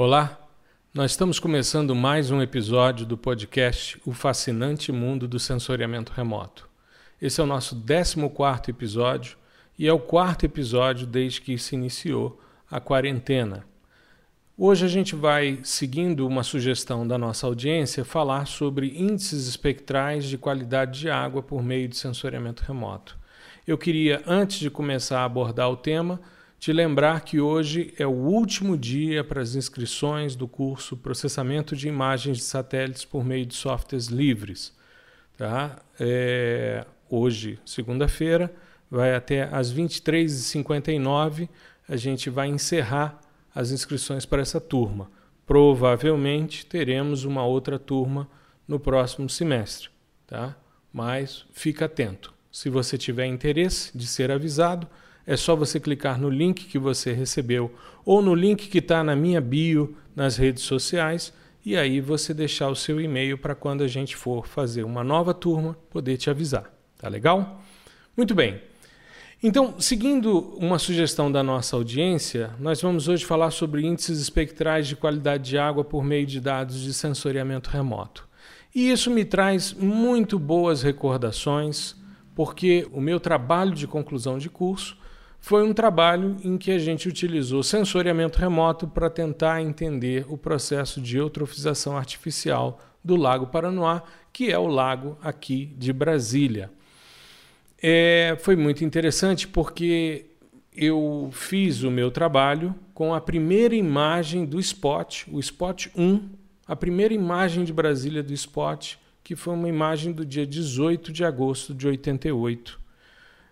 Olá, nós estamos começando mais um episódio do podcast O Fascinante Mundo do Sensoriamento Remoto. Esse é o nosso 14 episódio e é o quarto episódio desde que se iniciou a quarentena. Hoje a gente vai, seguindo uma sugestão da nossa audiência, falar sobre índices espectrais de qualidade de água por meio de sensoriamento remoto. Eu queria, antes de começar a abordar o tema, te lembrar que hoje é o último dia para as inscrições do curso Processamento de Imagens de Satélites por meio de softwares livres. Tá? É, hoje, segunda-feira, vai até às 23h59, a gente vai encerrar as inscrições para essa turma. Provavelmente teremos uma outra turma no próximo semestre, tá? Mas fica atento. Se você tiver interesse de ser avisado, é só você clicar no link que você recebeu ou no link que está na minha bio nas redes sociais e aí você deixar o seu e-mail para quando a gente for fazer uma nova turma poder te avisar. Tá legal? Muito bem. Então, seguindo uma sugestão da nossa audiência, nós vamos hoje falar sobre índices espectrais de qualidade de água por meio de dados de sensoriamento remoto. E isso me traz muito boas recordações, porque o meu trabalho de conclusão de curso foi um trabalho em que a gente utilizou sensoriamento remoto para tentar entender o processo de eutrofização artificial do Lago Paranoá, que é o lago aqui de Brasília. É, foi muito interessante porque eu fiz o meu trabalho com a primeira imagem do Spot, o Spot 1, a primeira imagem de Brasília do Spot, que foi uma imagem do dia 18 de agosto de 88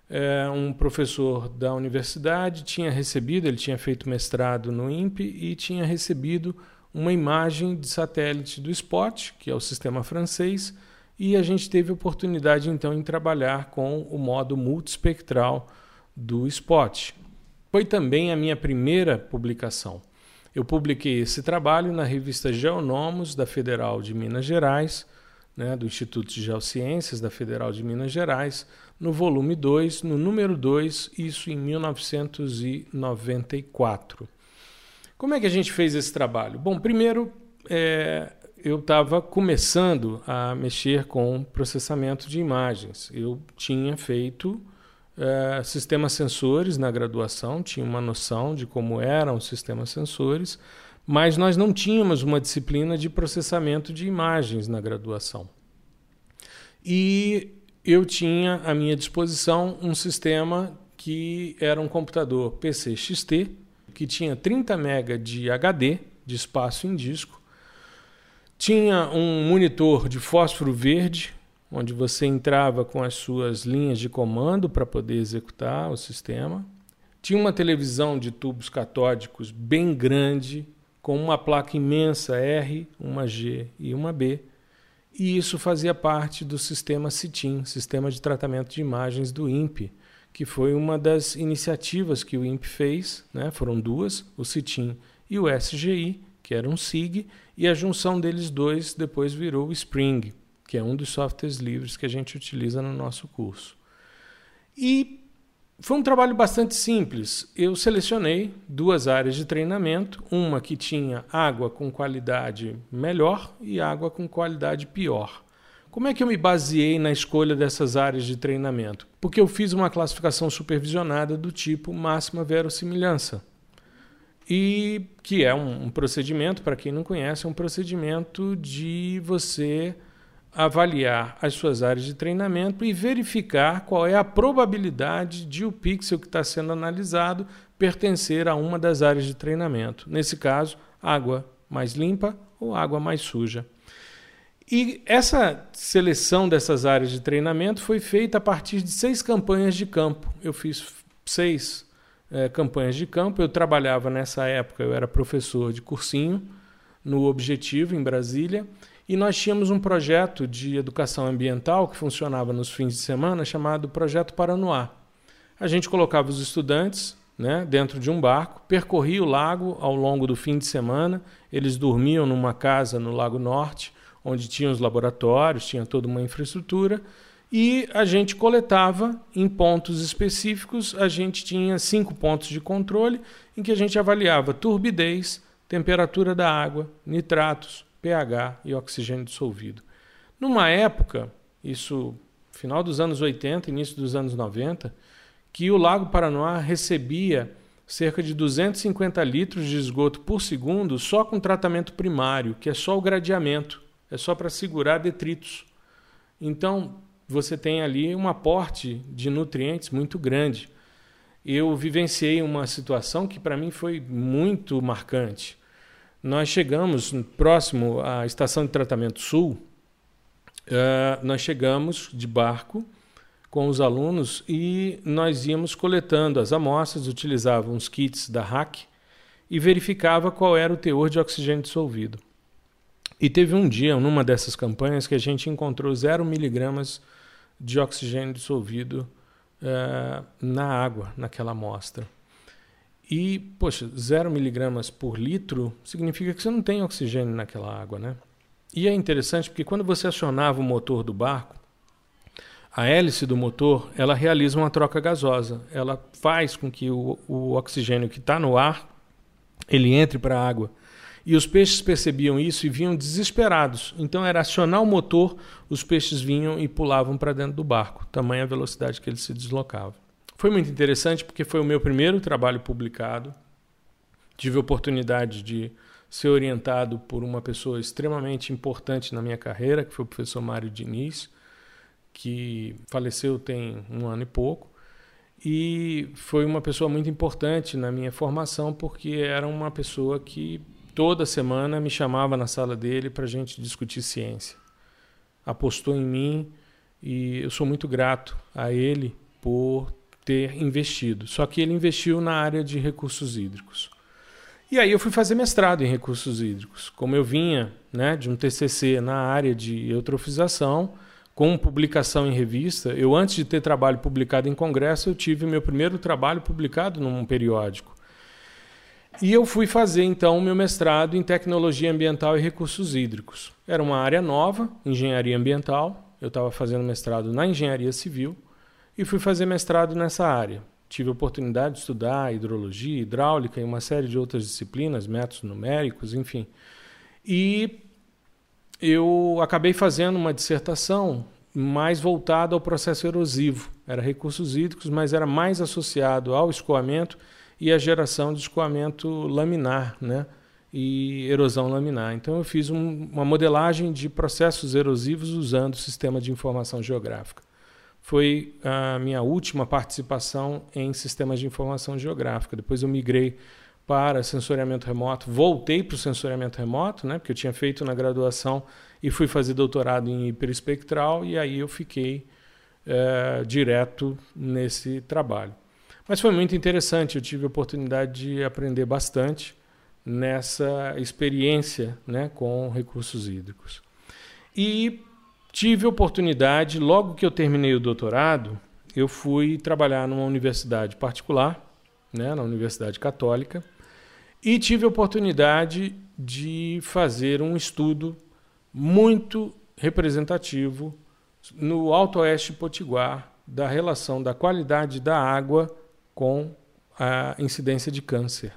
é, um professor da universidade tinha recebido, ele tinha feito mestrado no INPE e tinha recebido uma imagem de satélite do SPOT, que é o sistema francês, e a gente teve oportunidade então em trabalhar com o modo multispectral do SPOT. Foi também a minha primeira publicação. Eu publiquei esse trabalho na revista Geonomos da Federal de Minas Gerais, né, do Instituto de Geociências da Federal de Minas Gerais, no volume 2, no número 2, isso em 1994. Como é que a gente fez esse trabalho? Bom, primeiro é, eu estava começando a mexer com processamento de imagens. Eu tinha feito é, sistemas sensores na graduação, tinha uma noção de como eram os sistemas sensores, mas nós não tínhamos uma disciplina de processamento de imagens na graduação. E eu tinha à minha disposição um sistema que era um computador PC XT, que tinha 30 MB de HD, de espaço em disco, tinha um monitor de fósforo verde, onde você entrava com as suas linhas de comando para poder executar o sistema. Tinha uma televisão de tubos catódicos bem grande, com uma placa imensa R, uma G e uma B e isso fazia parte do sistema CITIM, Sistema de Tratamento de Imagens do INPE, que foi uma das iniciativas que o INPE fez, né? foram duas, o CITIM e o SGI, que era um SIG, e a junção deles dois depois virou o Spring, que é um dos softwares livres que a gente utiliza no nosso curso. E foi um trabalho bastante simples. Eu selecionei duas áreas de treinamento, uma que tinha água com qualidade melhor e água com qualidade pior. Como é que eu me baseei na escolha dessas áreas de treinamento? Porque eu fiz uma classificação supervisionada do tipo máxima verossimilhança. E que é um, um procedimento, para quem não conhece, é um procedimento de você avaliar as suas áreas de treinamento e verificar qual é a probabilidade de o pixel que está sendo analisado pertencer a uma das áreas de treinamento. Nesse caso, água mais limpa ou água mais suja. E essa seleção dessas áreas de treinamento foi feita a partir de seis campanhas de campo. Eu fiz seis é, campanhas de campo. Eu trabalhava nessa época, eu era professor de cursinho no Objetivo, em Brasília, e nós tínhamos um projeto de educação ambiental que funcionava nos fins de semana chamado Projeto Paranoá. A gente colocava os estudantes né, dentro de um barco, percorria o lago ao longo do fim de semana. Eles dormiam numa casa no Lago Norte, onde tinha os laboratórios, tinha toda uma infraestrutura. E a gente coletava em pontos específicos, a gente tinha cinco pontos de controle em que a gente avaliava turbidez, temperatura da água, nitratos, pH e oxigênio dissolvido. Numa época, isso final dos anos 80, início dos anos 90, que o Lago Paranoá recebia cerca de 250 litros de esgoto por segundo só com tratamento primário, que é só o gradeamento, é só para segurar detritos. Então, você tem ali um aporte de nutrientes muito grande. Eu vivenciei uma situação que para mim foi muito marcante. Nós chegamos próximo à estação de tratamento sul, uh, nós chegamos de barco com os alunos e nós íamos coletando as amostras, utilizávamos os kits da RAC e verificava qual era o teor de oxigênio dissolvido. E teve um dia, numa dessas campanhas, que a gente encontrou 0 miligramas de oxigênio dissolvido uh, na água, naquela amostra. E, poxa, 0 miligramas por litro significa que você não tem oxigênio naquela água, né? E é interessante porque quando você acionava o motor do barco, a hélice do motor ela realiza uma troca gasosa. Ela faz com que o, o oxigênio que está no ar ele entre para a água. E os peixes percebiam isso e vinham desesperados. Então era acionar o motor, os peixes vinham e pulavam para dentro do barco, tamanha a velocidade que ele se deslocava. Foi muito interessante porque foi o meu primeiro trabalho publicado. Tive a oportunidade de ser orientado por uma pessoa extremamente importante na minha carreira, que foi o professor Mário Diniz, que faleceu tem um ano e pouco. E foi uma pessoa muito importante na minha formação, porque era uma pessoa que toda semana me chamava na sala dele para a gente discutir ciência. Apostou em mim e eu sou muito grato a ele por ter investido. Só que ele investiu na área de recursos hídricos. E aí eu fui fazer mestrado em recursos hídricos. Como eu vinha né, de um TCC na área de eutrofização, com publicação em revista, eu antes de ter trabalho publicado em congresso, eu tive meu primeiro trabalho publicado num periódico. E eu fui fazer então o meu mestrado em tecnologia ambiental e recursos hídricos. Era uma área nova, engenharia ambiental. Eu estava fazendo mestrado na engenharia civil e fui fazer mestrado nessa área. Tive a oportunidade de estudar hidrologia, hidráulica e uma série de outras disciplinas, métodos numéricos, enfim. E eu acabei fazendo uma dissertação mais voltada ao processo erosivo. Era recursos hídricos, mas era mais associado ao escoamento e à geração de escoamento laminar, né? E erosão laminar. Então eu fiz um, uma modelagem de processos erosivos usando o sistema de informação geográfica foi a minha última participação em sistemas de informação geográfica. Depois eu migrei para sensoriamento remoto, voltei para o sensoriamento remoto, né, porque eu tinha feito na graduação e fui fazer doutorado em hiperespectral, e aí eu fiquei é, direto nesse trabalho. Mas foi muito interessante, eu tive a oportunidade de aprender bastante nessa experiência né, com recursos hídricos. E Tive oportunidade, logo que eu terminei o doutorado, eu fui trabalhar numa universidade particular, né, na Universidade Católica, e tive oportunidade de fazer um estudo muito representativo no Alto Oeste Potiguar da relação da qualidade da água com a incidência de câncer.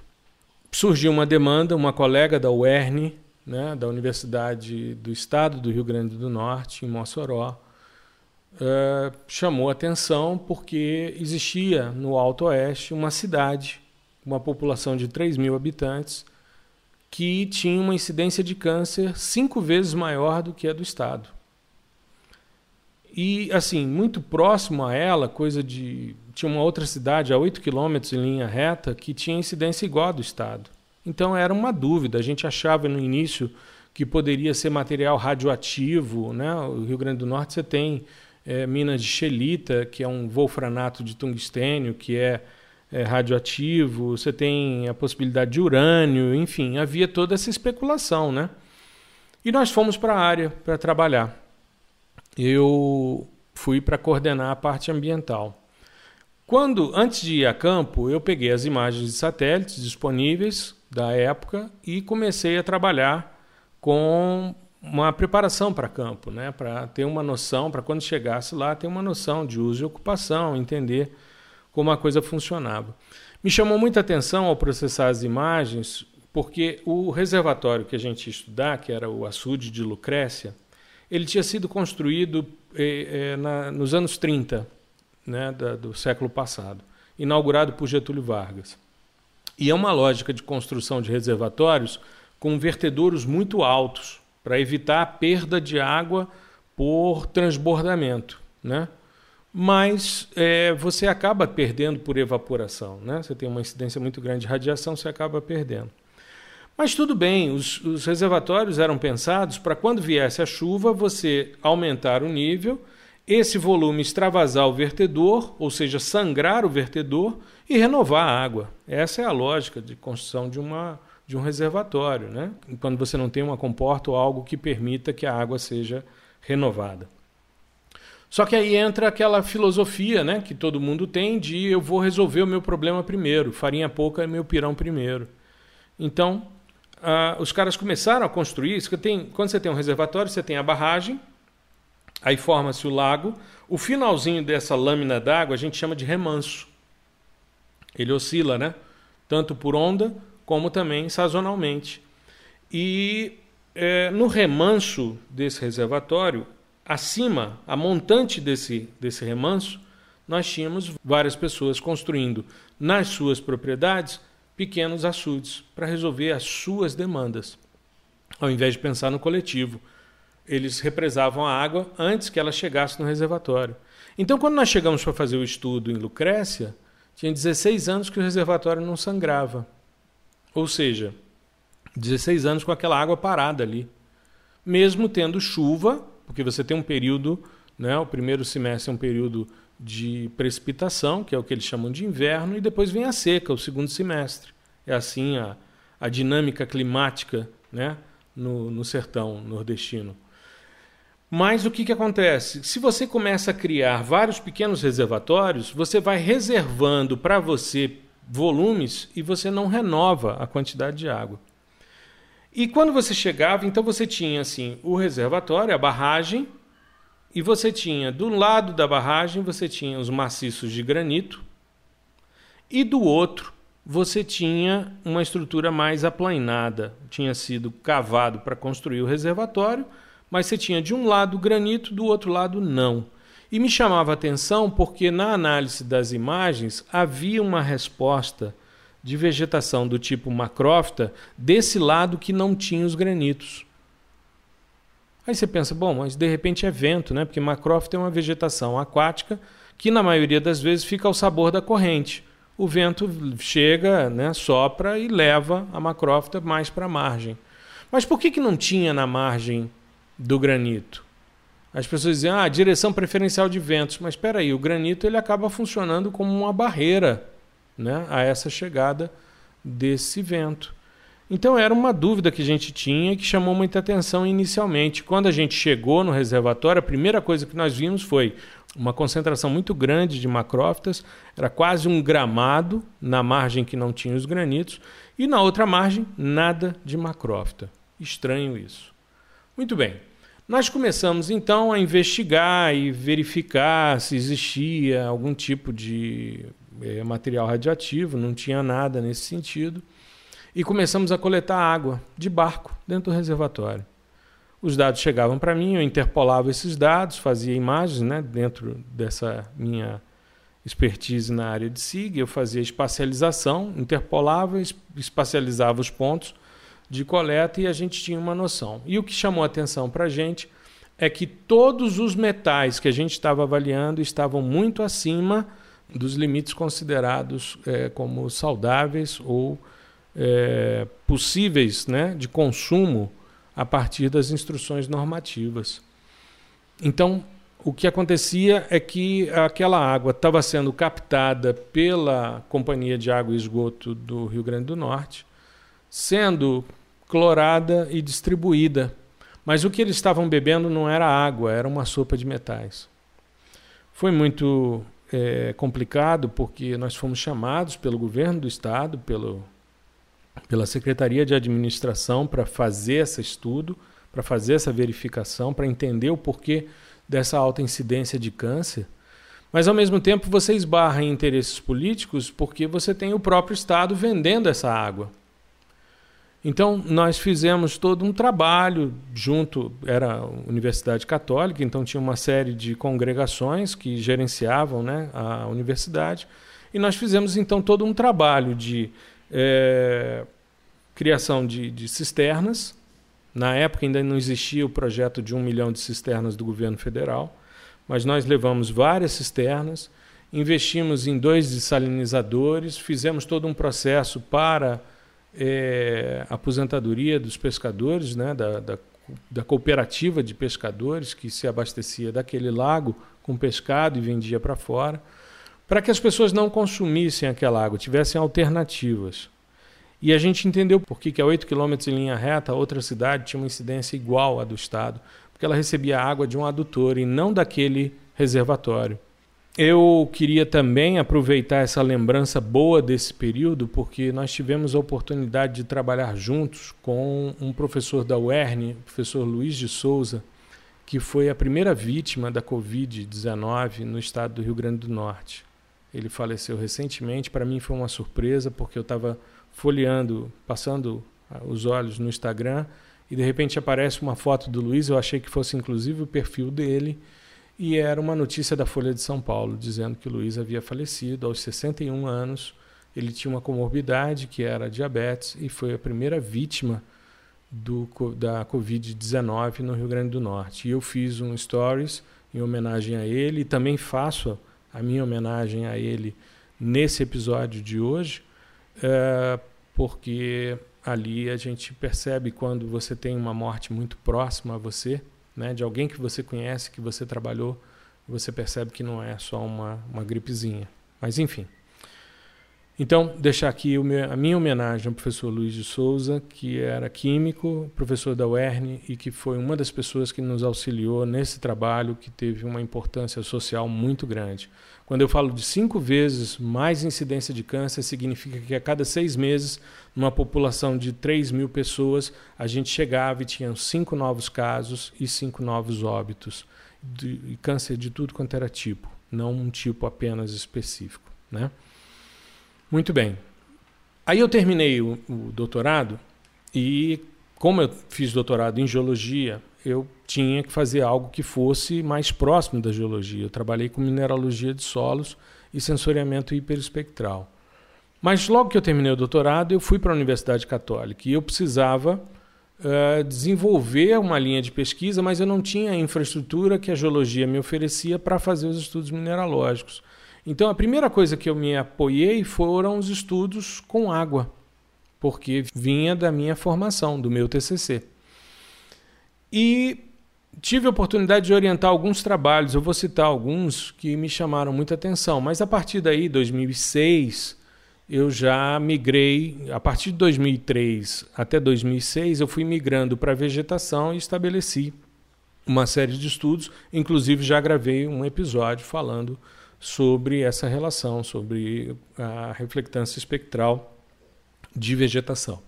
Surgiu uma demanda, uma colega da UERN, né, da Universidade do Estado do Rio Grande do Norte, em Mossoró, uh, chamou atenção porque existia no Alto Oeste uma cidade, uma população de 3 mil habitantes, que tinha uma incidência de câncer cinco vezes maior do que a do Estado. E, assim, muito próximo a ela, coisa de. Tinha uma outra cidade a 8 quilômetros em linha reta que tinha incidência igual à do Estado. Então era uma dúvida. A gente achava no início que poderia ser material radioativo. Né? O Rio Grande do Norte você tem é, minas de xelita, que é um wolfranato de tungstênio, que é, é radioativo. Você tem a possibilidade de urânio. Enfim, havia toda essa especulação. Né? E nós fomos para a área para trabalhar. Eu fui para coordenar a parte ambiental. Quando, antes de ir a campo, eu peguei as imagens de satélites disponíveis, da época e comecei a trabalhar com uma preparação para campo, né? para ter uma noção, para quando chegasse lá, ter uma noção de uso e ocupação, entender como a coisa funcionava. Me chamou muita atenção ao processar as imagens porque o reservatório que a gente ia estudar, que era o açude de Lucrécia, ele tinha sido construído eh, eh, na, nos anos 30 né, da, do século passado, inaugurado por Getúlio Vargas. E é uma lógica de construção de reservatórios com vertedouros muito altos, para evitar a perda de água por transbordamento. Né? Mas é, você acaba perdendo por evaporação. Né? Você tem uma incidência muito grande de radiação, você acaba perdendo. Mas tudo bem, os, os reservatórios eram pensados para quando viesse a chuva, você aumentar o nível, esse volume extravasar o vertedor, ou seja, sangrar o vertedor e renovar a água. Essa é a lógica de construção de, uma, de um reservatório, né? quando você não tem uma comporta ou algo que permita que a água seja renovada. Só que aí entra aquela filosofia né, que todo mundo tem de eu vou resolver o meu problema primeiro, farinha pouca é meu pirão primeiro. Então, os caras começaram a construir isso. Tem, quando você tem um reservatório, você tem a barragem, aí forma-se o lago. O finalzinho dessa lâmina d'água a gente chama de remanso. Ele oscila, né? Tanto por onda como também sazonalmente. E é, no remanso desse reservatório, acima, a montante desse, desse remanso, nós tínhamos várias pessoas construindo nas suas propriedades pequenos açudes para resolver as suas demandas, ao invés de pensar no coletivo. Eles represavam a água antes que ela chegasse no reservatório. Então, quando nós chegamos para fazer o estudo em Lucrécia, tinha 16 anos que o reservatório não sangrava. Ou seja, 16 anos com aquela água parada ali. Mesmo tendo chuva, porque você tem um período, né, o primeiro semestre é um período de precipitação, que é o que eles chamam de inverno, e depois vem a seca, o segundo semestre. É assim a, a dinâmica climática né, no, no sertão nordestino. Mas o que, que acontece? Se você começa a criar vários pequenos reservatórios, você vai reservando para você volumes e você não renova a quantidade de água. E quando você chegava, então você tinha assim o reservatório, a barragem, e você tinha, do lado da barragem, você tinha os maciços de granito, e do outro você tinha uma estrutura mais aplainada. Tinha sido cavado para construir o reservatório, mas você tinha de um lado granito, do outro lado não. E me chamava a atenção porque na análise das imagens havia uma resposta de vegetação do tipo macrófita desse lado que não tinha os granitos. Aí você pensa, bom, mas de repente é vento, né? Porque macrófita é uma vegetação aquática que na maioria das vezes fica ao sabor da corrente. O vento chega, né, sopra e leva a macrófita mais para a margem. Mas por que, que não tinha na margem do granito? As pessoas dizem, ah, direção preferencial de ventos. Mas espera aí, o granito ele acaba funcionando como uma barreira né, a essa chegada desse vento. Então era uma dúvida que a gente tinha que chamou muita atenção inicialmente. Quando a gente chegou no reservatório, a primeira coisa que nós vimos foi uma concentração muito grande de macrófitas, era quase um gramado na margem que não tinha os granitos, e na outra margem nada de macrófita. Estranho isso. Muito bem. Nós começamos então a investigar e verificar se existia algum tipo de é, material radioativo, não tinha nada nesse sentido. E começamos a coletar água de barco dentro do reservatório. Os dados chegavam para mim, eu interpolava esses dados, fazia imagens né, dentro dessa minha expertise na área de SIG, eu fazia espacialização, interpolava, espacializava os pontos de coleta e a gente tinha uma noção. E o que chamou a atenção para a gente é que todos os metais que a gente estava avaliando estavam muito acima dos limites considerados é, como saudáveis ou é, possíveis né, de consumo a partir das instruções normativas. Então, o que acontecia é que aquela água estava sendo captada pela Companhia de Água e Esgoto do Rio Grande do Norte, sendo clorada e distribuída. Mas o que eles estavam bebendo não era água, era uma sopa de metais. Foi muito é, complicado porque nós fomos chamados pelo governo do estado, pelo pela Secretaria de Administração para fazer esse estudo, para fazer essa verificação, para entender o porquê dessa alta incidência de câncer. Mas ao mesmo tempo você esbarra em interesses políticos porque você tem o próprio Estado vendendo essa água. Então, nós fizemos todo um trabalho junto, era a Universidade Católica, então tinha uma série de congregações que gerenciavam né, a universidade, e nós fizemos então todo um trabalho de é, criação de, de cisternas. Na época ainda não existia o projeto de um milhão de cisternas do governo federal, mas nós levamos várias cisternas, investimos em dois desalinizadores, fizemos todo um processo para é, aposentadoria dos pescadores, né, da, da, da, cooperativa de pescadores que se abastecia daquele lago com pescado e vendia para fora, para que as pessoas não consumissem aquela água, tivessem alternativas. E a gente entendeu por que, que a 8 km em linha reta, a outra cidade tinha uma incidência igual à do Estado, porque ela recebia água de um adutor e não daquele reservatório. Eu queria também aproveitar essa lembrança boa desse período, porque nós tivemos a oportunidade de trabalhar juntos com um professor da UERN, professor Luiz de Souza, que foi a primeira vítima da Covid-19 no estado do Rio Grande do Norte. Ele faleceu recentemente, para mim foi uma surpresa, porque eu estava folheando, passando ah, os olhos no Instagram, e de repente aparece uma foto do Luiz, eu achei que fosse inclusive o perfil dele, e era uma notícia da Folha de São Paulo dizendo que o Luiz havia falecido aos 61 anos. Ele tinha uma comorbidade que era diabetes e foi a primeira vítima do, da Covid-19 no Rio Grande do Norte. E eu fiz um stories em homenagem a ele e também faço a minha homenagem a ele nesse episódio de hoje, é, porque ali a gente percebe quando você tem uma morte muito próxima a você né, de alguém que você conhece, que você trabalhou, você percebe que não é só uma, uma gripezinha. Mas enfim. Então, deixar aqui meu, a minha homenagem ao professor Luiz de Souza, que era químico, professor da UERN e que foi uma das pessoas que nos auxiliou nesse trabalho que teve uma importância social muito grande. Quando eu falo de cinco vezes mais incidência de câncer, significa que a cada seis meses, numa população de 3 mil pessoas, a gente chegava e tinha cinco novos casos e cinco novos óbitos. De, câncer de tudo quanto era tipo, não um tipo apenas específico. Né? Muito bem. Aí eu terminei o, o doutorado e, como eu fiz doutorado em geologia, eu tinha que fazer algo que fosse mais próximo da geologia. Eu trabalhei com mineralogia de solos e sensoriamento hiperespectral. Mas logo que eu terminei o doutorado, eu fui para a Universidade Católica e eu precisava uh, desenvolver uma linha de pesquisa, mas eu não tinha a infraestrutura que a geologia me oferecia para fazer os estudos mineralógicos. Então a primeira coisa que eu me apoiei foram os estudos com água, porque vinha da minha formação, do meu TCC. E tive a oportunidade de orientar alguns trabalhos, eu vou citar alguns que me chamaram muita atenção, mas a partir daí, 2006, eu já migrei, a partir de 2003 até 2006, eu fui migrando para a vegetação e estabeleci uma série de estudos, inclusive já gravei um episódio falando sobre essa relação, sobre a reflectância espectral de vegetação.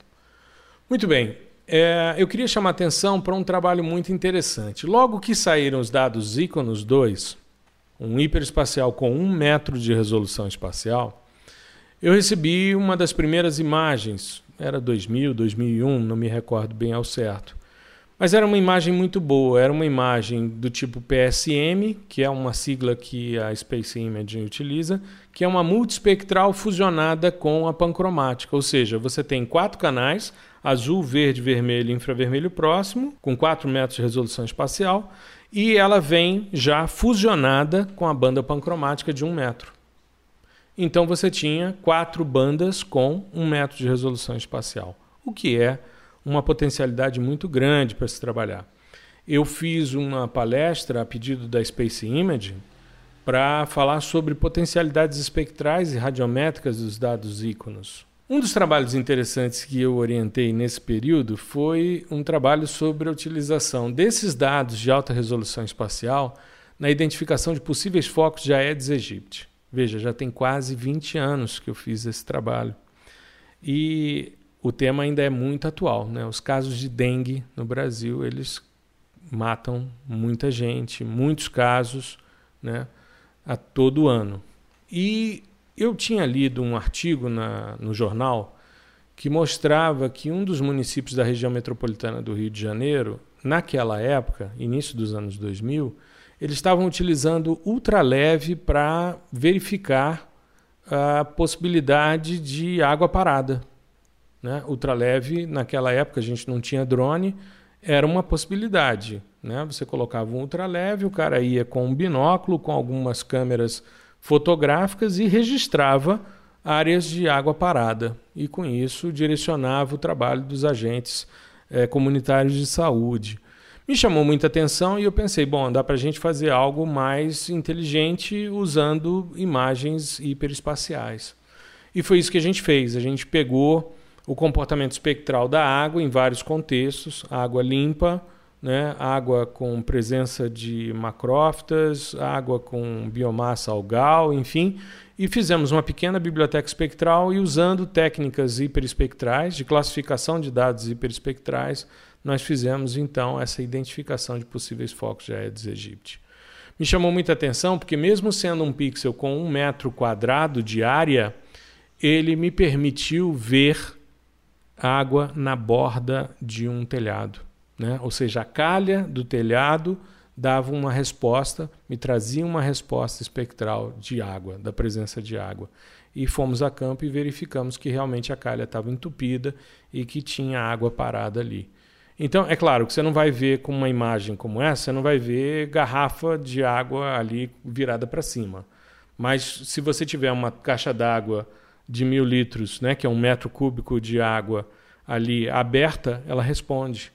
Muito bem, é, eu queria chamar atenção para um trabalho muito interessante. Logo que saíram os dados Iconos 2, um hiperespacial com um metro de resolução espacial, eu recebi uma das primeiras imagens, era 2000, 2001, não me recordo bem ao certo, mas era uma imagem muito boa, era uma imagem do tipo PSM, que é uma sigla que a Space Imaging utiliza, que é uma multispectral fusionada com a pancromática, ou seja, você tem quatro canais, azul, verde, vermelho e infravermelho próximo, com 4 metros de resolução espacial, e ela vem já fusionada com a banda pancromática de 1 metro. Então você tinha quatro bandas com 1 metro de resolução espacial, o que é uma potencialidade muito grande para se trabalhar. Eu fiz uma palestra a pedido da Space Imaging para falar sobre potencialidades espectrais e radiométricas dos dados íconos. Um dos trabalhos interessantes que eu orientei nesse período foi um trabalho sobre a utilização desses dados de alta resolução espacial na identificação de possíveis focos de Aedes aegypti. Veja, já tem quase 20 anos que eu fiz esse trabalho. E o tema ainda é muito atual. Né? Os casos de dengue no Brasil, eles matam muita gente, muitos casos né, a todo ano. E eu tinha lido um artigo na, no jornal que mostrava que um dos municípios da região metropolitana do Rio de Janeiro, naquela época, início dos anos 2000, eles estavam utilizando ultraleve para verificar a possibilidade de água parada. Né? Ultraleve, naquela época a gente não tinha drone, era uma possibilidade. Né? Você colocava um ultraleve, o cara ia com um binóculo, com algumas câmeras fotográficas e registrava áreas de água parada. E com isso direcionava o trabalho dos agentes é, comunitários de saúde. Me chamou muita atenção e eu pensei, bom, dá para a gente fazer algo mais inteligente usando imagens hiperespaciais. E foi isso que a gente fez. A gente pegou o comportamento espectral da água em vários contextos, água limpa, né, água com presença de macrófitas, água com biomassa algal, enfim, e fizemos uma pequena biblioteca espectral e usando técnicas hiperespectrais, de classificação de dados hiperespectrais, nós fizemos então essa identificação de possíveis focos de Aedes aegypti. Me chamou muita atenção porque mesmo sendo um pixel com um metro quadrado de área, ele me permitiu ver água na borda de um telhado. Né? Ou seja, a calha do telhado dava uma resposta, me trazia uma resposta espectral de água, da presença de água. E fomos a campo e verificamos que realmente a calha estava entupida e que tinha água parada ali. Então, é claro que você não vai ver com uma imagem como essa, você não vai ver garrafa de água ali virada para cima. Mas se você tiver uma caixa d'água de mil litros, né, que é um metro cúbico de água ali aberta, ela responde.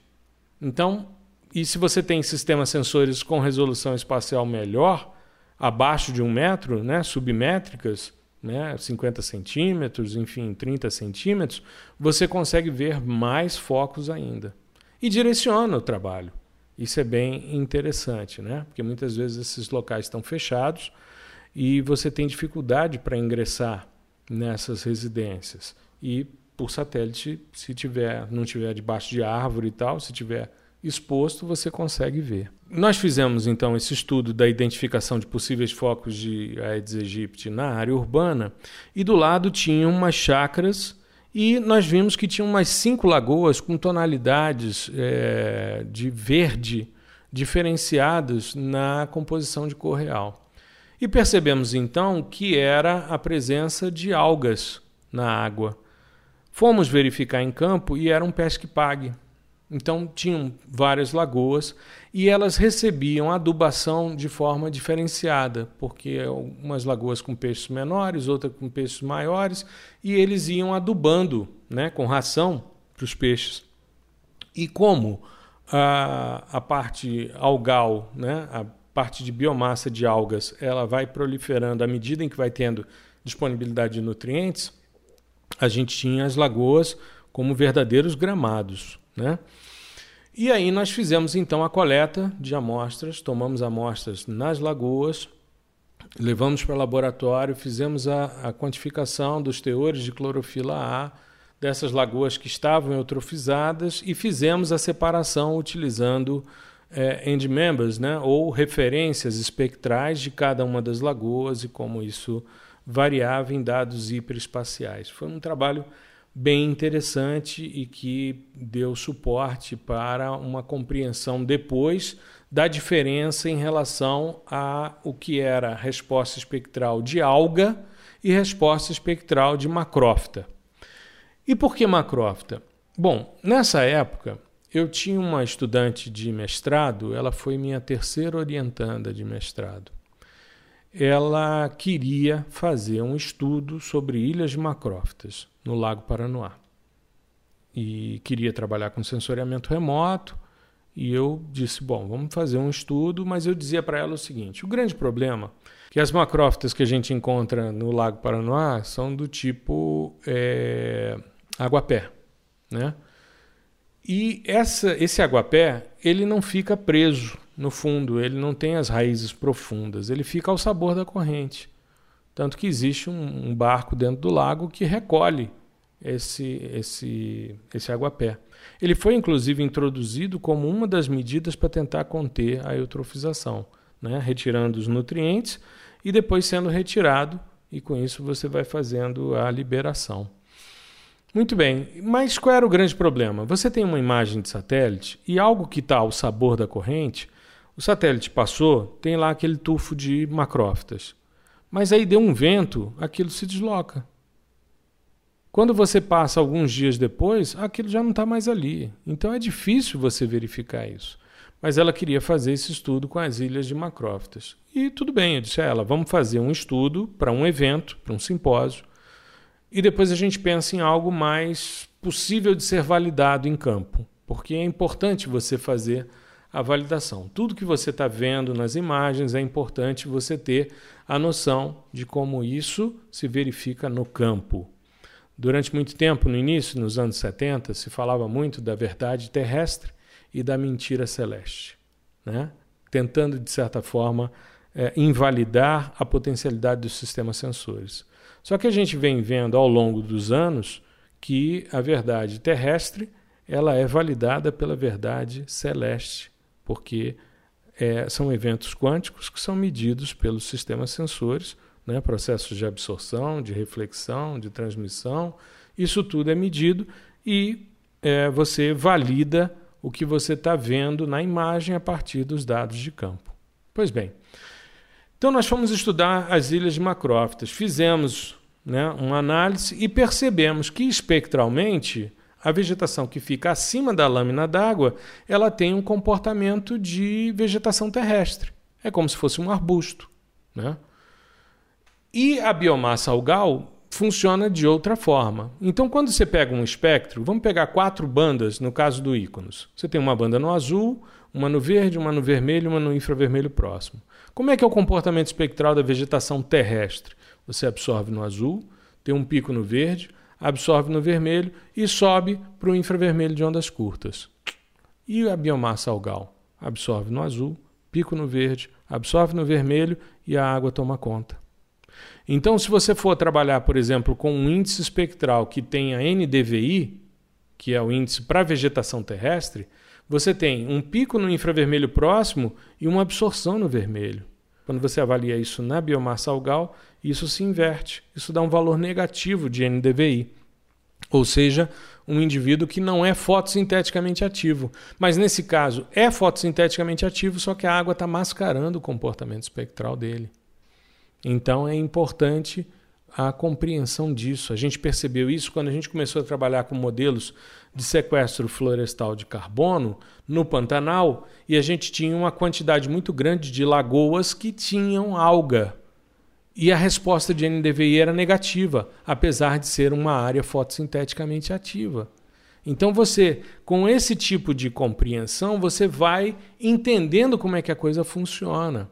Então, e se você tem sistemas sensores com resolução espacial melhor, abaixo de um metro, né, submétricas, né, 50 centímetros, enfim, 30 centímetros, você consegue ver mais focos ainda. E direciona o trabalho. Isso é bem interessante, né? porque muitas vezes esses locais estão fechados e você tem dificuldade para ingressar nessas residências. E por satélite, se tiver, não tiver debaixo de árvore e tal, se tiver exposto, você consegue ver. Nós fizemos então esse estudo da identificação de possíveis focos de Aedes aegypti na área urbana e do lado tinham umas chacras e nós vimos que tinha umas cinco lagoas com tonalidades é, de verde diferenciadas na composição de cor real. E percebemos então que era a presença de algas na água. Fomos verificar em campo e era um pesque-pague. Então tinham várias lagoas e elas recebiam adubação de forma diferenciada, porque umas lagoas com peixes menores, outras com peixes maiores, e eles iam adubando né, com ração para os peixes. E como a, a parte algal, né, a parte de biomassa de algas, ela vai proliferando à medida em que vai tendo disponibilidade de nutrientes, a gente tinha as lagoas como verdadeiros gramados. Né? E aí nós fizemos então a coleta de amostras, tomamos amostras nas lagoas, levamos para o laboratório, fizemos a, a, quantificação dos teores de clorofila A dessas lagoas que estavam eutrofizadas e fizemos a separação utilizando é, end members, né, ou referências espectrais de cada uma das lagoas e como isso variava em dados hiperespaciais. Foi um trabalho bem interessante e que deu suporte para uma compreensão depois da diferença em relação a o que era resposta espectral de alga e resposta espectral de macrófita. E por que macrófita? Bom, nessa época eu tinha uma estudante de mestrado, ela foi minha terceira orientanda de mestrado. Ela queria fazer um estudo sobre ilhas macrófitas no Lago Paranoá. E queria trabalhar com sensoriamento remoto. E eu disse: bom, vamos fazer um estudo, mas eu dizia para ela o seguinte: o grande problema é que as macrófitas que a gente encontra no Lago Paranoá são do tipo é, aguapé, né? E essa, esse aguapé ele não fica preso no fundo, ele não tem as raízes profundas, ele fica ao sabor da corrente. Tanto que existe um, um barco dentro do lago que recolhe esse, esse, esse aguapé. Ele foi inclusive introduzido como uma das medidas para tentar conter a eutrofização, né? retirando os nutrientes e depois sendo retirado, e com isso você vai fazendo a liberação. Muito bem, mas qual era o grande problema? Você tem uma imagem de satélite e algo que está ao sabor da corrente, o satélite passou, tem lá aquele tufo de macrófitas. Mas aí deu um vento, aquilo se desloca. Quando você passa alguns dias depois, aquilo já não está mais ali. Então é difícil você verificar isso. Mas ela queria fazer esse estudo com as ilhas de Macrófitas. E tudo bem, eu disse a ela: vamos fazer um estudo para um evento, para um simpósio, e depois a gente pensa em algo mais possível de ser validado em campo, porque é importante você fazer a validação. Tudo que você está vendo nas imagens é importante você ter a noção de como isso se verifica no campo. Durante muito tempo, no início, nos anos 70, se falava muito da verdade terrestre e da mentira celeste, né? tentando, de certa forma, é, invalidar a potencialidade dos sistemas sensores. Só que a gente vem vendo ao longo dos anos que a verdade terrestre ela é validada pela verdade celeste, porque é, são eventos quânticos que são medidos pelos sistemas sensores, né, processos de absorção, de reflexão, de transmissão. Isso tudo é medido e é, você valida o que você está vendo na imagem a partir dos dados de campo. Pois bem, então nós fomos estudar as ilhas de Macrófitas, fizemos né, uma análise e percebemos que espectralmente a vegetação que fica acima da lâmina d'água ela tem um comportamento de vegetação terrestre. É como se fosse um arbusto. Né? E a biomassa algal funciona de outra forma. Então, quando você pega um espectro, vamos pegar quatro bandas no caso do íconos. Você tem uma banda no azul, uma no verde, uma no vermelho uma no infravermelho próximo. Como é que é o comportamento espectral da vegetação terrestre? Você absorve no azul, tem um pico no verde, absorve no vermelho e sobe para o infravermelho de ondas curtas. E a biomassa algal? Absorve no azul, pico no verde, absorve no vermelho e a água toma conta. Então, se você for trabalhar, por exemplo, com um índice espectral que tenha NDVI, que é o índice para vegetação terrestre, você tem um pico no infravermelho próximo e uma absorção no vermelho. Quando você avalia isso na biomassa algal, isso se inverte. Isso dá um valor negativo de NDVI. Ou seja, um indivíduo que não é fotossinteticamente ativo. Mas nesse caso, é fotossinteticamente ativo, só que a água está mascarando o comportamento espectral dele. Então é importante a compreensão disso. A gente percebeu isso quando a gente começou a trabalhar com modelos de sequestro florestal de carbono no Pantanal e a gente tinha uma quantidade muito grande de lagoas que tinham alga. E a resposta de NDVI era negativa, apesar de ser uma área fotossinteticamente ativa. Então você, com esse tipo de compreensão, você vai entendendo como é que a coisa funciona.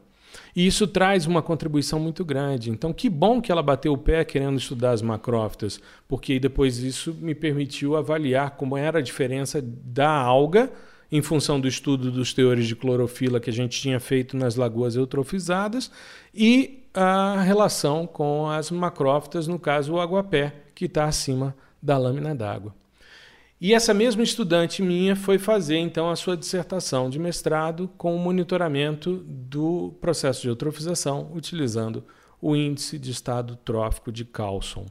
E isso traz uma contribuição muito grande. Então, que bom que ela bateu o pé querendo estudar as macrófitas, porque depois isso me permitiu avaliar como era a diferença da alga em função do estudo dos teores de clorofila que a gente tinha feito nas lagoas eutrofizadas e a relação com as macrófitas, no caso o aguapé, que está acima da lâmina d'água. E essa mesma estudante minha foi fazer então a sua dissertação de mestrado com o monitoramento do processo de eutrofização utilizando o índice de estado trófico de Carlson.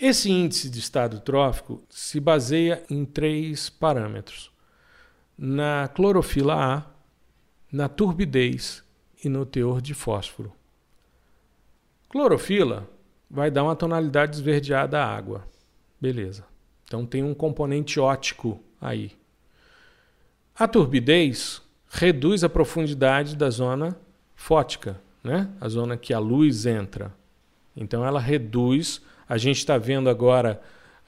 Esse índice de estado trófico se baseia em três parâmetros: na clorofila A, na turbidez e no teor de fósforo. Clorofila vai dar uma tonalidade esverdeada à água. Beleza. Então tem um componente ótico aí. A turbidez reduz a profundidade da zona fótica, né? a zona que a luz entra. Então ela reduz. A gente está vendo agora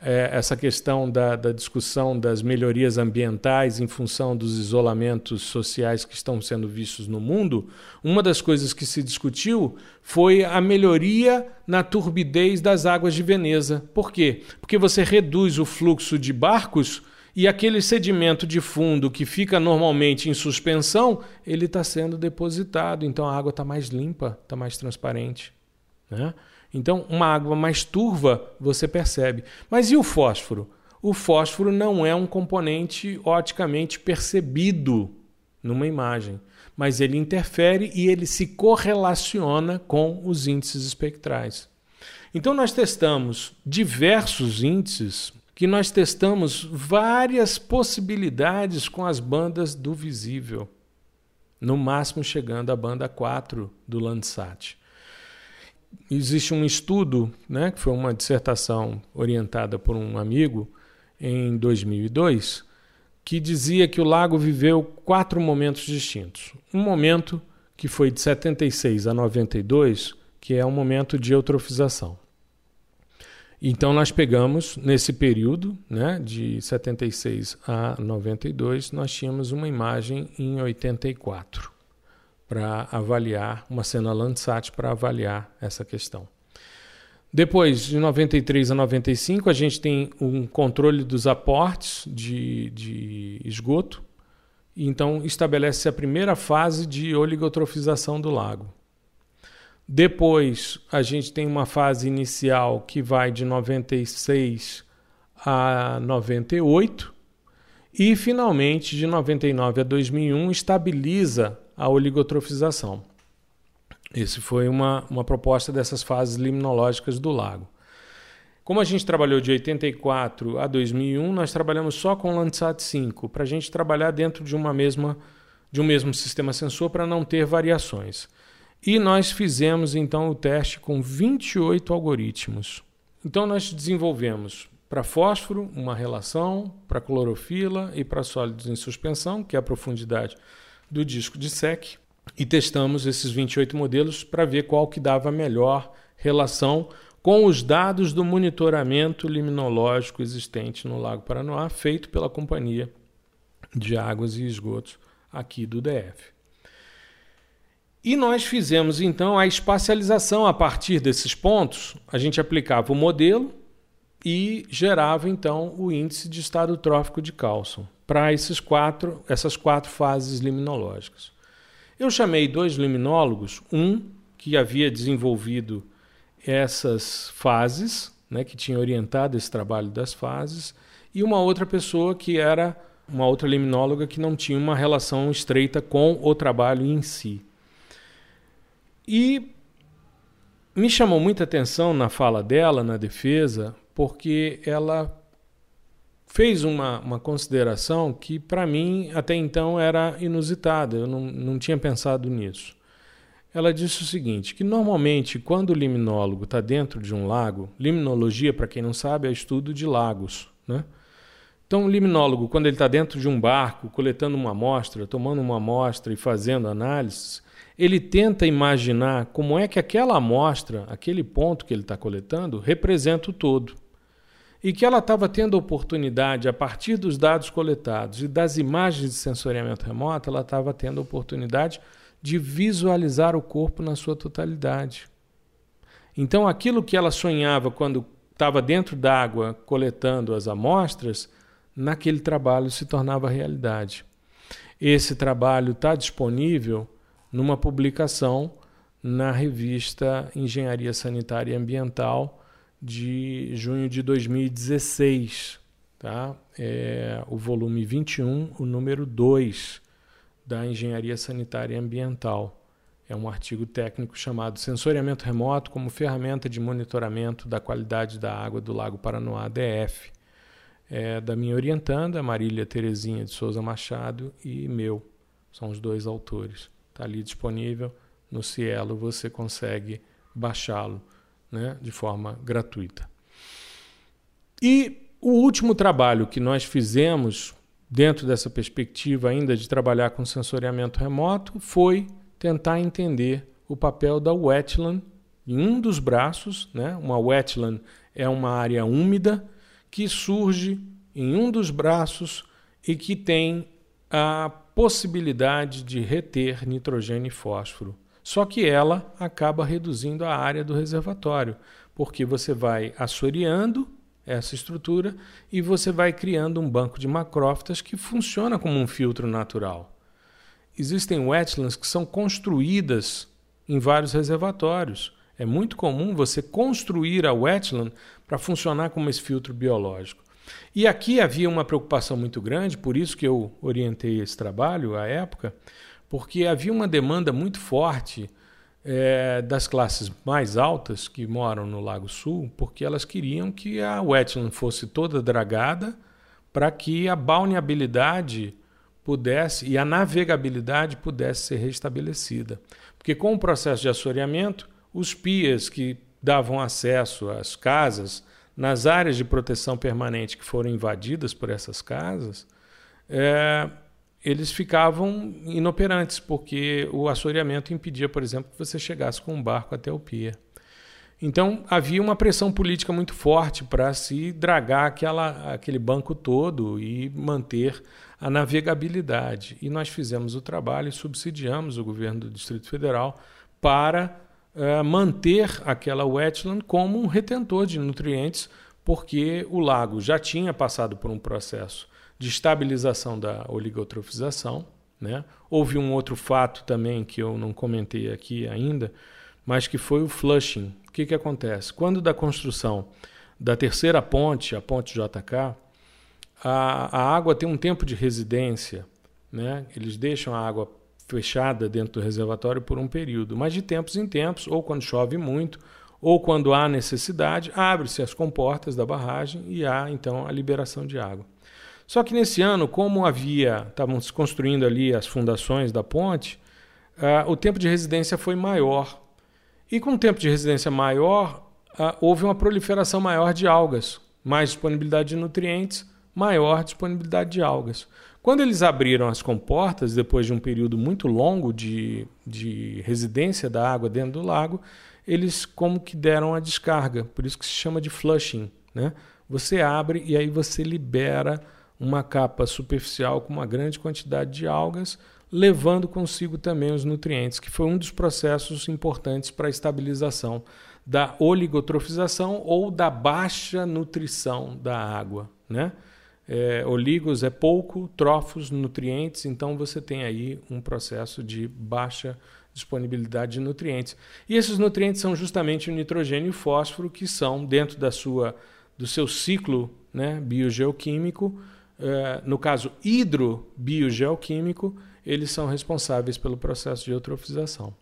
é, essa questão da, da, discussão das melhorias ambientais em função dos isolamentos sociais que estão sendo vistos no mundo, uma das coisas que se discutiu foi a melhoria na turbidez das águas de Veneza. Por quê? Porque você reduz o fluxo de barcos e aquele sedimento de fundo que fica normalmente em suspensão, ele está sendo depositado, então a água está mais limpa, está mais transparente. Né? Então, uma água mais turva você percebe. Mas e o fósforo? O fósforo não é um componente oticamente percebido numa imagem, mas ele interfere e ele se correlaciona com os índices espectrais. Então, nós testamos diversos índices que nós testamos várias possibilidades com as bandas do visível, no máximo chegando à banda 4 do Landsat. Existe um estudo, né, que foi uma dissertação orientada por um amigo em 2002, que dizia que o lago viveu quatro momentos distintos. Um momento que foi de 76 a 92, que é um momento de eutrofização. Então nós pegamos nesse período, né, de 76 a 92, nós tínhamos uma imagem em 84 para avaliar uma cena Landsat para avaliar essa questão. Depois, de 93 a 95, a gente tem um controle dos aportes de, de esgoto. Então, estabelece a primeira fase de oligotrofização do lago. Depois, a gente tem uma fase inicial que vai de 96 a 98. E, finalmente, de 99 a 2001, estabiliza a oligotrofização. Essa foi uma, uma proposta dessas fases limnológicas do lago. Como a gente trabalhou de 84 a 2001, nós trabalhamos só com Landsat 5, para a gente trabalhar dentro de uma mesma de um mesmo sistema sensor para não ter variações. E nós fizemos então o teste com 28 algoritmos. Então nós desenvolvemos para fósforo uma relação, para clorofila e para sólidos em suspensão, que é a profundidade do disco de SEC, e testamos esses 28 modelos para ver qual que dava melhor relação com os dados do monitoramento liminológico existente no Lago Paranoá, feito pela Companhia de Águas e Esgotos aqui do DF. E nós fizemos então a espacialização a partir desses pontos. A gente aplicava o modelo e gerava então o índice de estado trófico de cálcio para esses quatro, essas quatro fases liminológicas. Eu chamei dois liminólogos, um que havia desenvolvido essas fases, né, que tinha orientado esse trabalho das fases, e uma outra pessoa que era uma outra liminóloga que não tinha uma relação estreita com o trabalho em si. E me chamou muita atenção na fala dela, na defesa, porque ela fez uma, uma consideração que, para mim, até então era inusitada, eu não, não tinha pensado nisso. Ela disse o seguinte: que normalmente, quando o liminólogo está dentro de um lago, limnologia, para quem não sabe, é estudo de lagos. Né? Então, o liminólogo, quando ele está dentro de um barco, coletando uma amostra, tomando uma amostra e fazendo análises, ele tenta imaginar como é que aquela amostra, aquele ponto que ele está coletando, representa o todo e que ela estava tendo a oportunidade, a partir dos dados coletados e das imagens de sensoriamento remoto, ela estava tendo a oportunidade de visualizar o corpo na sua totalidade. Então, aquilo que ela sonhava quando estava dentro d'água coletando as amostras, naquele trabalho se tornava realidade. Esse trabalho está disponível numa publicação na revista Engenharia Sanitária e Ambiental de junho de 2016, tá? É o volume 21, o número 2 da Engenharia Sanitária e Ambiental. É um artigo técnico chamado Sensoriamento Remoto como ferramenta de monitoramento da qualidade da água do Lago Paranoá, DF. É da minha orientanda, Marília Terezinha de Souza Machado, e meu. São os dois autores. Está ali disponível no Cielo, você consegue baixá-lo né, de forma gratuita. E o último trabalho que nós fizemos, dentro dessa perspectiva ainda de trabalhar com sensoriamento remoto, foi tentar entender o papel da wetland em um dos braços. Né? Uma wetland é uma área úmida que surge em um dos braços e que tem a possibilidade de reter nitrogênio e fósforo. Só que ela acaba reduzindo a área do reservatório, porque você vai assoreando essa estrutura e você vai criando um banco de macrófitas que funciona como um filtro natural. Existem wetlands que são construídas em vários reservatórios. É muito comum você construir a wetland para funcionar como esse filtro biológico. E aqui havia uma preocupação muito grande, por isso que eu orientei esse trabalho à época, porque havia uma demanda muito forte é, das classes mais altas que moram no Lago Sul, porque elas queriam que a wetland fosse toda dragada para que a balneabilidade pudesse e a navegabilidade pudesse ser restabelecida. Porque com o processo de assoreamento, os pias que davam acesso às casas nas áreas de proteção permanente que foram invadidas por essas casas, é, eles ficavam inoperantes, porque o assoreamento impedia, por exemplo, que você chegasse com um barco até o pier. Então havia uma pressão política muito forte para se dragar aquela, aquele banco todo e manter a navegabilidade. E nós fizemos o trabalho e subsidiamos o governo do Distrito Federal para uh, manter aquela wetland como um retentor de nutrientes, porque o lago já tinha passado por um processo de estabilização da oligotrofização. Né? Houve um outro fato também que eu não comentei aqui ainda, mas que foi o flushing. O que, que acontece? Quando da construção da terceira ponte, a ponte JK, a, a água tem um tempo de residência. Né? Eles deixam a água fechada dentro do reservatório por um período, mas de tempos em tempos, ou quando chove muito, ou quando há necessidade, abre-se as comportas da barragem e há então a liberação de água. Só que nesse ano, como havia, estavam se construindo ali as fundações da ponte, uh, o tempo de residência foi maior. E com o tempo de residência maior, uh, houve uma proliferação maior de algas, mais disponibilidade de nutrientes, maior disponibilidade de algas. Quando eles abriram as comportas, depois de um período muito longo de, de residência da água dentro do lago, eles como que deram a descarga, por isso que se chama de flushing. Né? Você abre e aí você libera uma capa superficial com uma grande quantidade de algas, levando consigo também os nutrientes, que foi um dos processos importantes para a estabilização da oligotrofização ou da baixa nutrição da água. Né? É, oligos é pouco, trofos, nutrientes, então você tem aí um processo de baixa disponibilidade de nutrientes. E esses nutrientes são justamente o nitrogênio e o fósforo, que são, dentro da sua, do seu ciclo né, biogeoquímico, no caso hidrobiogeoquímico, eles são responsáveis pelo processo de eutrofização.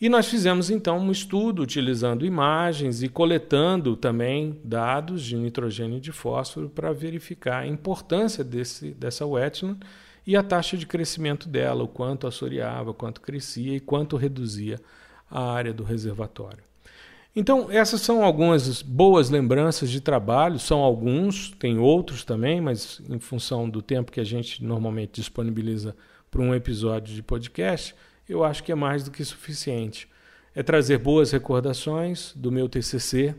E nós fizemos então um estudo utilizando imagens e coletando também dados de nitrogênio e de fósforo para verificar a importância desse, dessa wetland e a taxa de crescimento dela, o quanto assoreava, quanto crescia e quanto reduzia a área do reservatório. Então, essas são algumas boas lembranças de trabalho, são alguns, tem outros também, mas em função do tempo que a gente normalmente disponibiliza para um episódio de podcast, eu acho que é mais do que suficiente. É trazer boas recordações do meu TCC,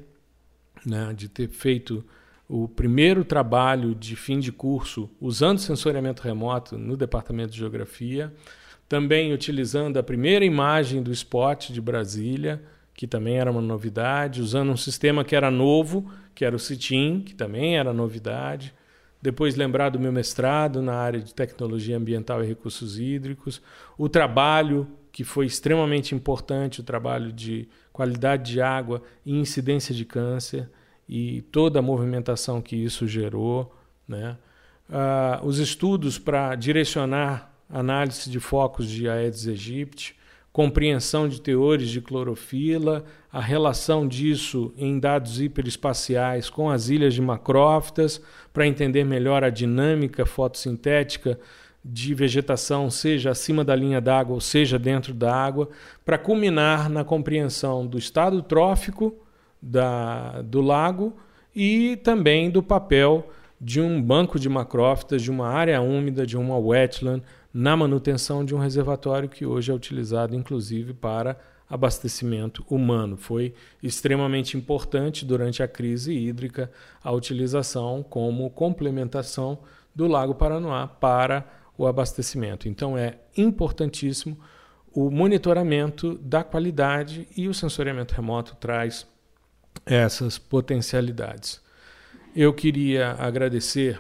né, de ter feito o primeiro trabalho de fim de curso usando sensoriamento remoto no departamento de geografia, também utilizando a primeira imagem do spot de Brasília que também era uma novidade, usando um sistema que era novo, que era o CITIM, que também era novidade. Depois lembrar do meu mestrado na área de tecnologia ambiental e recursos hídricos, o trabalho que foi extremamente importante, o trabalho de qualidade de água e incidência de câncer e toda a movimentação que isso gerou, né? Uh, os estudos para direcionar análise de focos de Aedes aegypti, compreensão de teores de clorofila, a relação disso em dados hiperespaciais com as ilhas de macrófitas, para entender melhor a dinâmica fotossintética de vegetação, seja acima da linha d'água ou seja dentro da água, para culminar na compreensão do estado trófico da, do lago e também do papel de um banco de macrófitas, de uma área úmida, de uma wetland, na manutenção de um reservatório que hoje é utilizado inclusive para abastecimento humano. Foi extremamente importante durante a crise hídrica a utilização como complementação do Lago Paranoá para o abastecimento. Então é importantíssimo o monitoramento da qualidade e o sensoriamento remoto traz essas potencialidades. Eu queria agradecer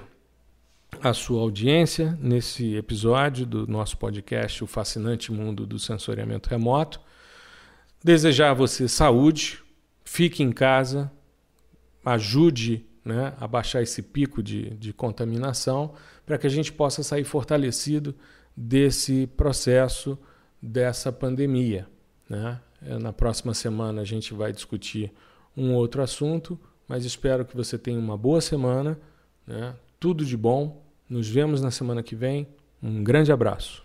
a sua audiência nesse episódio do nosso podcast O Fascinante Mundo do Sensoriamento Remoto. Desejar a você saúde, fique em casa, ajude né, a baixar esse pico de, de contaminação para que a gente possa sair fortalecido desse processo, dessa pandemia. Né? É, na próxima semana a gente vai discutir um outro assunto, mas espero que você tenha uma boa semana, né? tudo de bom. Nos vemos na semana que vem. Um grande abraço.